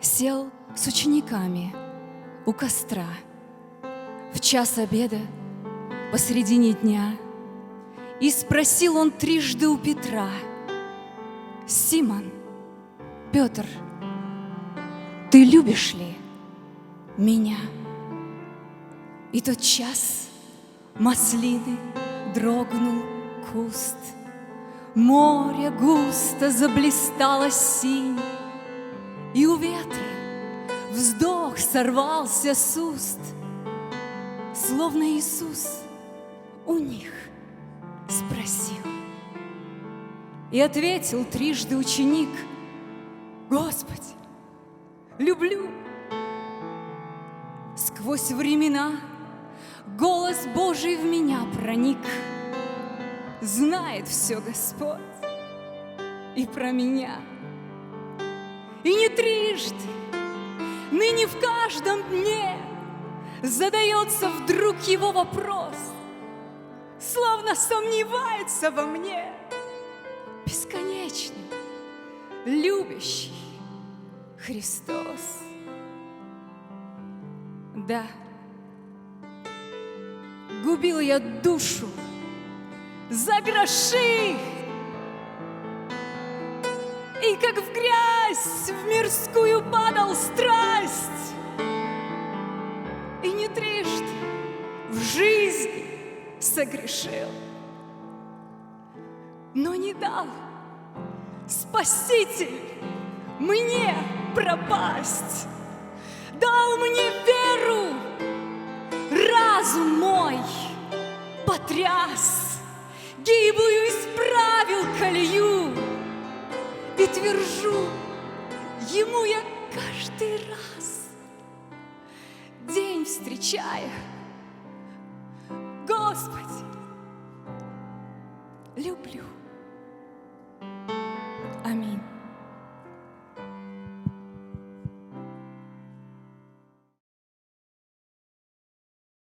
сел с учениками у костра. В час обеда посредине дня, и спросил он трижды у Петра, «Симон, Петр, ты любишь ли меня?» И тот час маслины дрогнул куст, Море густо заблистало синь, И у ветра вздох сорвался с уст, Словно Иисус у них спросил. И ответил трижды ученик, Господи, люблю. Сквозь времена голос Божий в меня проник. Знает все Господь и про меня. И не трижды, ныне в каждом дне Задается вдруг его вопрос, Словно сомневается во мне, Бесконечно любящий Христос. Да, губил я душу за гроши, И как в грязь в мирскую падал страсть, И не трижды в жизни согрешил, Но не дал Спаситель мне пропасть, Дал мне веру, разум мой потряс, Гиблую исправил колею, твержу ему я каждый раз, день встречая, Господи, люблю. Аминь.